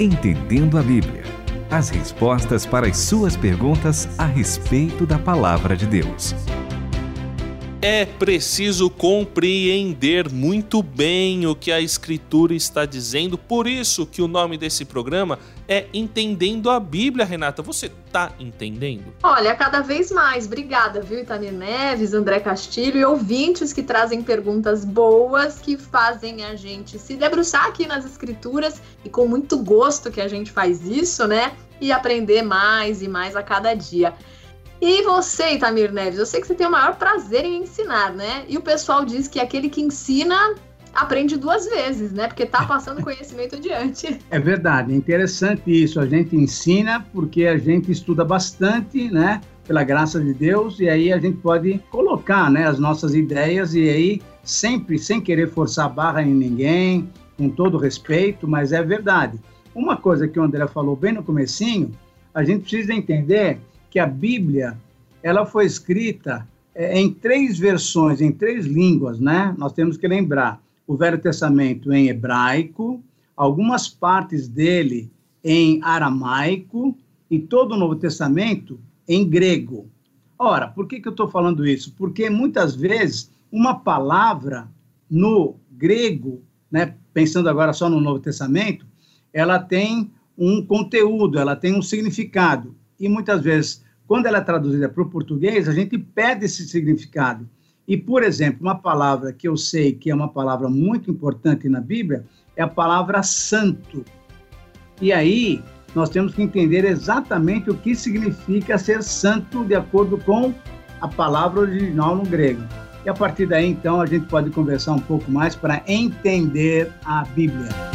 Entendendo a Bíblia. As respostas para as suas perguntas a respeito da palavra de Deus. É preciso compreender muito bem o que a Escritura está dizendo, por isso que o nome desse programa é Entendendo a Bíblia, Renata. Você tá entendendo? Olha, cada vez mais. Obrigada, viu, Itamir Neves, André Castilho e ouvintes que trazem perguntas boas que fazem a gente se debruçar aqui nas Escrituras e com muito gosto que a gente faz isso, né? E aprender mais e mais a cada dia. E você, Itamir Neves, eu sei que você tem o maior prazer em ensinar, né? E o pessoal diz que aquele que ensina aprende duas vezes, né? Porque tá passando conhecimento adiante. É verdade, é interessante isso. A gente ensina porque a gente estuda bastante, né? Pela graça de Deus, e aí a gente pode colocar né, as nossas ideias, e aí sempre sem querer forçar a barra em ninguém, com todo respeito, mas é verdade. Uma coisa que o André falou bem no comecinho, a gente precisa entender que a Bíblia ela foi escrita é, em três versões, em três línguas, né? Nós temos que lembrar o Velho Testamento em hebraico, algumas partes dele em aramaico e todo o Novo Testamento em grego. Ora, por que, que eu estou falando isso? Porque muitas vezes uma palavra no grego, né, pensando agora só no Novo Testamento, ela tem um conteúdo, ela tem um significado. E muitas vezes quando ela é traduzida para o português, a gente perde esse significado. E, por exemplo, uma palavra que eu sei que é uma palavra muito importante na Bíblia é a palavra santo. E aí, nós temos que entender exatamente o que significa ser santo de acordo com a palavra original no grego. E a partir daí, então, a gente pode conversar um pouco mais para entender a Bíblia.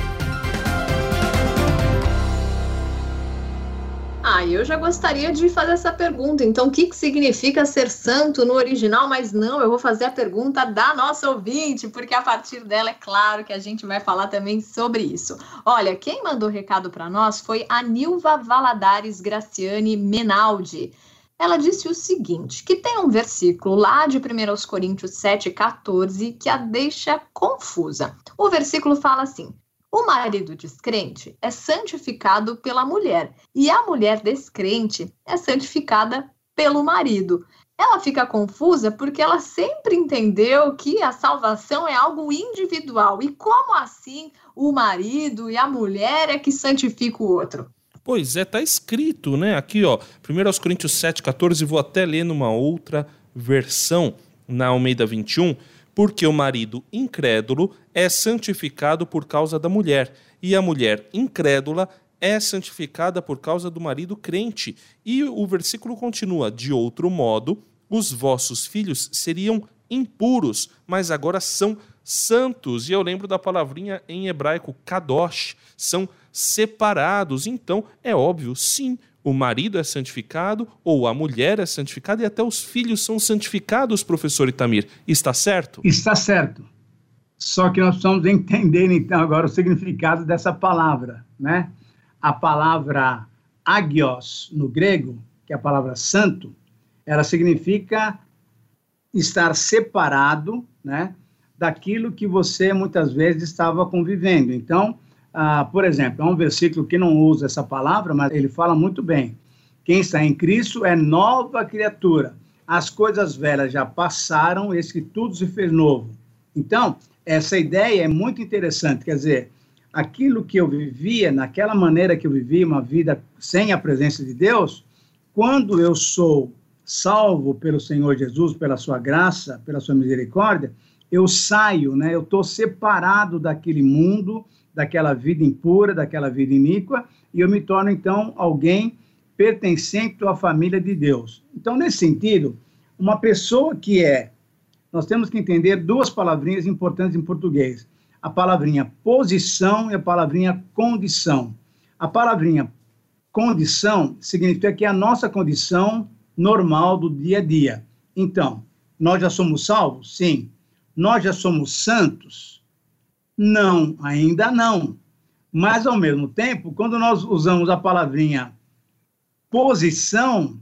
Eu já gostaria de fazer essa pergunta. Então, o que, que significa ser santo no original? Mas não, eu vou fazer a pergunta da nossa ouvinte, porque a partir dela é claro que a gente vai falar também sobre isso. Olha, quem mandou recado para nós foi a Nilva Valadares Graciane Menaldi. Ela disse o seguinte: que tem um versículo lá de 1 Coríntios 7,14 que a deixa confusa. O versículo fala assim: o marido descrente é santificado pela mulher e a mulher descrente é santificada pelo marido. Ela fica confusa porque ela sempre entendeu que a salvação é algo individual. E como assim o marido e a mulher é que santifica o outro? Pois é, tá escrito, né? Aqui, ó, 1 Coríntios 7,14, vou até ler numa outra versão, na Almeida 21 porque o marido incrédulo é santificado por causa da mulher, e a mulher incrédula é santificada por causa do marido crente. E o versículo continua: de outro modo, os vossos filhos seriam impuros, mas agora são santos. E eu lembro da palavrinha em hebraico kadosh, são separados. Então, é óbvio, sim, o marido é santificado, ou a mulher é santificada, e até os filhos são santificados, professor Itamir. Está certo? Está certo. Só que nós precisamos entender, então, agora o significado dessa palavra, né? A palavra agios, no grego, que é a palavra santo, ela significa estar separado, né? Daquilo que você muitas vezes estava convivendo. Então, ah, por exemplo, há um versículo que não usa essa palavra, mas ele fala muito bem. Quem está em Cristo é nova criatura. As coisas velhas já passaram, esse que tudo se fez novo. Então, essa ideia é muito interessante. Quer dizer, aquilo que eu vivia, naquela maneira que eu vivia, uma vida sem a presença de Deus, quando eu sou salvo pelo Senhor Jesus, pela sua graça, pela sua misericórdia, eu saio, né? Eu estou separado daquele mundo daquela vida impura, daquela vida iníqua, e eu me torno então alguém pertencente à família de Deus. Então, nesse sentido, uma pessoa que é, nós temos que entender duas palavrinhas importantes em português: a palavrinha posição e a palavrinha condição. A palavrinha condição significa que é a nossa condição normal do dia a dia. Então, nós já somos salvos? Sim. Nós já somos santos? Não, ainda não. Mas, ao mesmo tempo, quando nós usamos a palavrinha posição,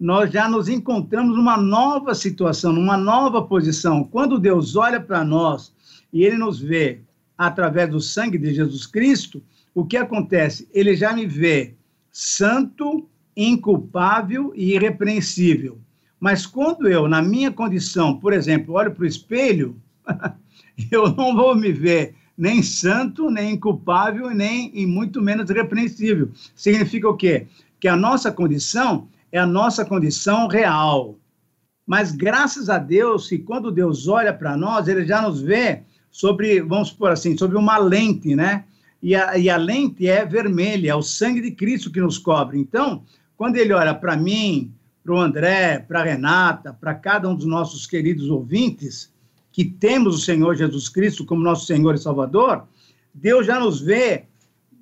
nós já nos encontramos numa nova situação, numa nova posição. Quando Deus olha para nós e ele nos vê através do sangue de Jesus Cristo, o que acontece? Ele já me vê santo, inculpável e irrepreensível. Mas quando eu, na minha condição, por exemplo, olho para o espelho, eu não vou me ver nem santo, nem inculpável, nem e muito menos irrepreensível. Significa o quê? Que a nossa condição é a nossa condição real. Mas graças a Deus, que quando Deus olha para nós, ele já nos vê sobre, vamos por assim, sobre uma lente, né? E a, e a lente é vermelha, é o sangue de Cristo que nos cobre. Então, quando ele olha para mim, para o André, para a Renata, para cada um dos nossos queridos ouvintes, que temos o Senhor Jesus Cristo como nosso Senhor e Salvador, Deus já nos vê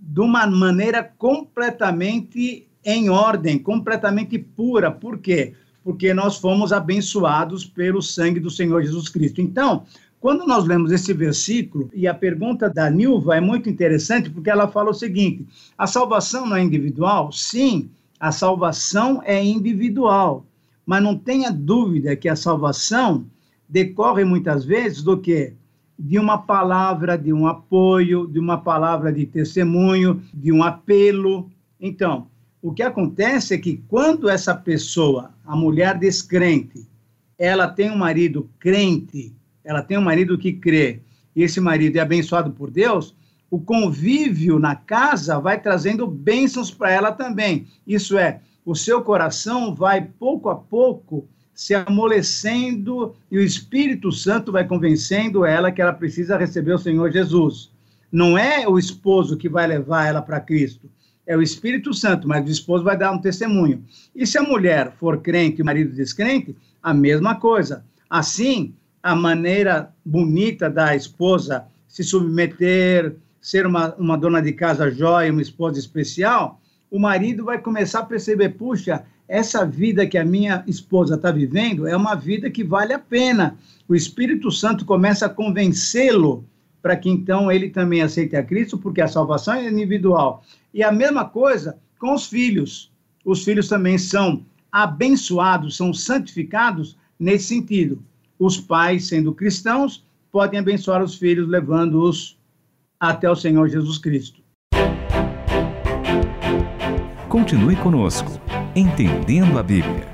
de uma maneira completamente em ordem, completamente pura. Por quê? Porque nós fomos abençoados pelo sangue do Senhor Jesus Cristo. Então, quando nós lemos esse versículo, e a pergunta da Nilva é muito interessante, porque ela fala o seguinte: a salvação não é individual? Sim, a salvação é individual. Mas não tenha dúvida que a salvação decorre muitas vezes do que? De uma palavra, de um apoio, de uma palavra de testemunho, de um apelo. Então, o que acontece é que quando essa pessoa, a mulher descrente, ela tem um marido crente, ela tem um marido que crê, e esse marido é abençoado por Deus, o convívio na casa vai trazendo bênçãos para ela também. Isso é, o seu coração vai pouco a pouco se amolecendo e o Espírito Santo vai convencendo ela que ela precisa receber o Senhor Jesus. Não é o esposo que vai levar ela para Cristo, é o Espírito Santo, mas o esposo vai dar um testemunho. E se a mulher for crente e o marido descrente, a mesma coisa. Assim, a maneira bonita da esposa se submeter, ser uma, uma dona de casa jóia, uma esposa especial, o marido vai começar a perceber, puxa, essa vida que a minha esposa está vivendo é uma vida que vale a pena. O Espírito Santo começa a convencê-lo para que então ele também aceite a Cristo, porque a salvação é individual. E a mesma coisa com os filhos. Os filhos também são abençoados, são santificados nesse sentido. Os pais, sendo cristãos, podem abençoar os filhos, levando-os até o Senhor Jesus Cristo. Continue conosco, entendendo a Bíblia.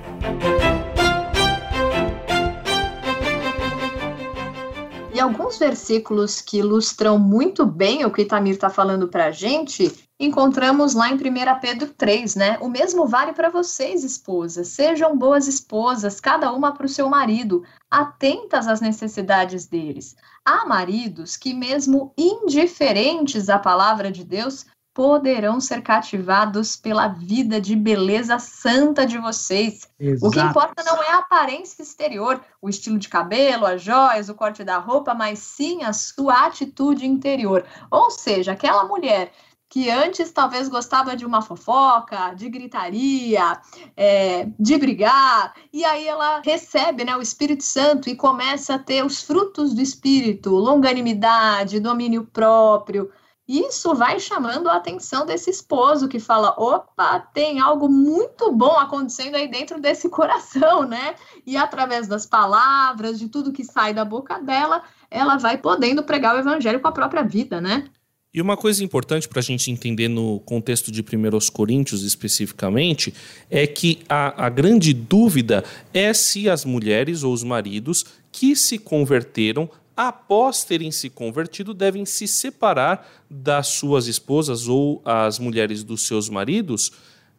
E alguns versículos que ilustram muito bem o que Itamir está falando para a gente, encontramos lá em 1 Pedro 3, né? O mesmo vale para vocês, esposas. Sejam boas esposas, cada uma para o seu marido, atentas às necessidades deles. Há maridos que, mesmo indiferentes à palavra de Deus, poderão ser cativados pela vida de beleza santa de vocês. Exato. O que importa não é a aparência exterior, o estilo de cabelo, as joias, o corte da roupa, mas sim a sua atitude interior. Ou seja, aquela mulher que antes talvez gostava de uma fofoca, de gritaria, é, de brigar, e aí ela recebe né, o Espírito Santo e começa a ter os frutos do Espírito, longanimidade, domínio próprio, isso vai chamando a atenção desse esposo que fala: opa, tem algo muito bom acontecendo aí dentro desse coração, né? E através das palavras, de tudo que sai da boca dela, ela vai podendo pregar o evangelho com a própria vida, né? E uma coisa importante para a gente entender no contexto de 1 Coríntios especificamente é que a, a grande dúvida é se as mulheres ou os maridos que se converteram após terem se convertido, devem se separar das suas esposas ou as mulheres dos seus maridos,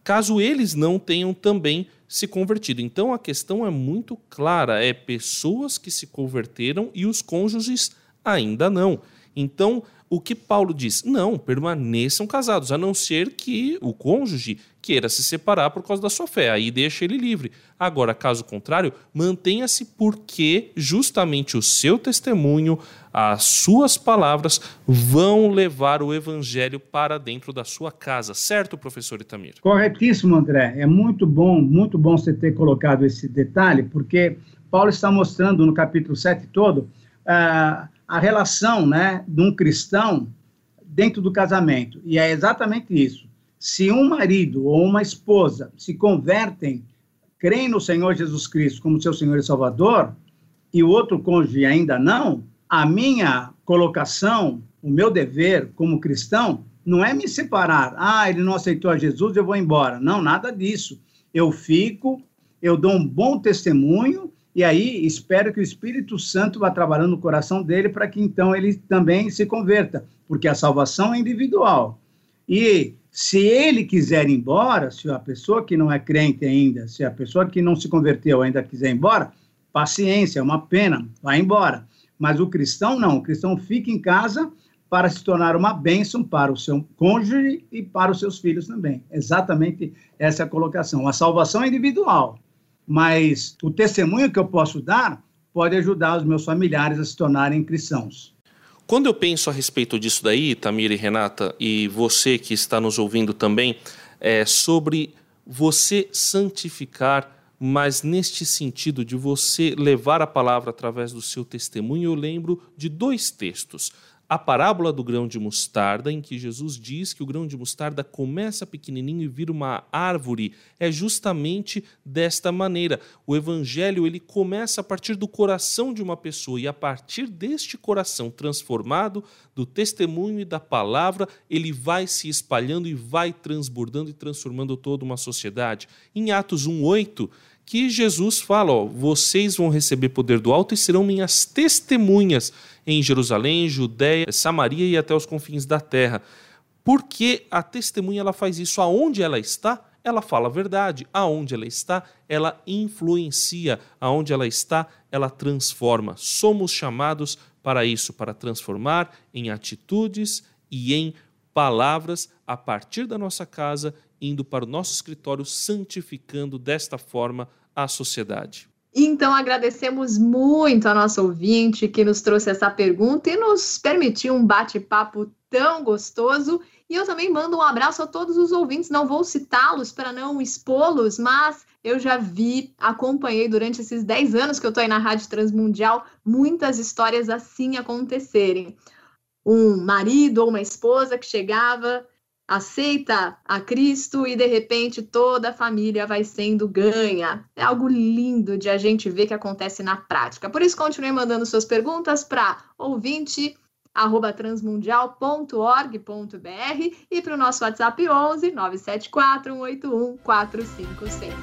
caso eles não tenham também se convertido. Então a questão é muito clara: é pessoas que se converteram e os cônjuges ainda não. Então, o que Paulo diz? Não, permaneçam casados, a não ser que o cônjuge queira se separar por causa da sua fé, aí deixa ele livre. Agora, caso contrário, mantenha-se porque justamente o seu testemunho, as suas palavras vão levar o evangelho para dentro da sua casa, certo, professor Itamir? Corretíssimo, André. É muito bom, muito bom você ter colocado esse detalhe, porque Paulo está mostrando no capítulo 7 todo. A relação né, de um cristão dentro do casamento. E é exatamente isso. Se um marido ou uma esposa se convertem, creem no Senhor Jesus Cristo como seu Senhor e Salvador, e o outro cônjuge ainda não, a minha colocação, o meu dever como cristão, não é me separar. Ah, ele não aceitou a Jesus, eu vou embora. Não, nada disso. Eu fico, eu dou um bom testemunho e aí espero que o Espírito Santo vá trabalhando no coração dele para que então ele também se converta, porque a salvação é individual. E se ele quiser ir embora, se a pessoa que não é crente ainda, se a pessoa que não se converteu ainda quiser ir embora, paciência, é uma pena, vai embora. Mas o cristão não, o cristão fica em casa para se tornar uma bênção para o seu cônjuge e para os seus filhos também. Exatamente essa é a colocação. A salvação é individual, mas o testemunho que eu posso dar pode ajudar os meus familiares a se tornarem cristãos. Quando eu penso a respeito disso daí, Tamir e Renata, e você que está nos ouvindo também, é sobre você santificar, mas neste sentido de você levar a palavra através do seu testemunho, eu lembro de dois textos a parábola do grão de mostarda, em que Jesus diz que o grão de mostarda começa pequenininho e vira uma árvore, é justamente desta maneira. O evangelho ele começa a partir do coração de uma pessoa e a partir deste coração transformado, do testemunho e da palavra, ele vai se espalhando e vai transbordando e transformando toda uma sociedade. Em Atos 1:8, que Jesus fala: ó, vocês vão receber poder do alto e serão minhas testemunhas em Jerusalém, Judéia, Samaria e até os confins da terra. Porque a testemunha ela faz isso aonde ela está, ela fala a verdade. Aonde ela está, ela influencia. Aonde ela está, ela transforma. Somos chamados para isso, para transformar em atitudes e em palavras a partir da nossa casa, indo para o nosso escritório, santificando desta forma à sociedade. Então, agradecemos muito a nossa ouvinte que nos trouxe essa pergunta e nos permitiu um bate-papo tão gostoso. E eu também mando um abraço a todos os ouvintes, não vou citá-los para não expô-los, mas eu já vi, acompanhei durante esses 10 anos que eu estou aí na Rádio Transmundial, muitas histórias assim acontecerem. Um marido ou uma esposa que chegava aceita a Cristo e de repente toda a família vai sendo ganha. É algo lindo de a gente ver que acontece na prática. Por isso, continue mandando suas perguntas para ouvinte transmundial.org.br e para o nosso WhatsApp 11 974 181 456.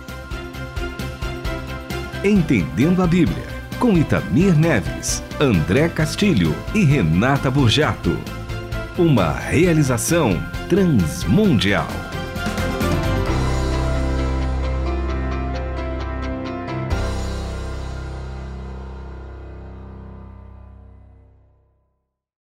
Entendendo a Bíblia, com Itamir Neves, André Castilho e Renata Burjato. Uma realização Transmundial.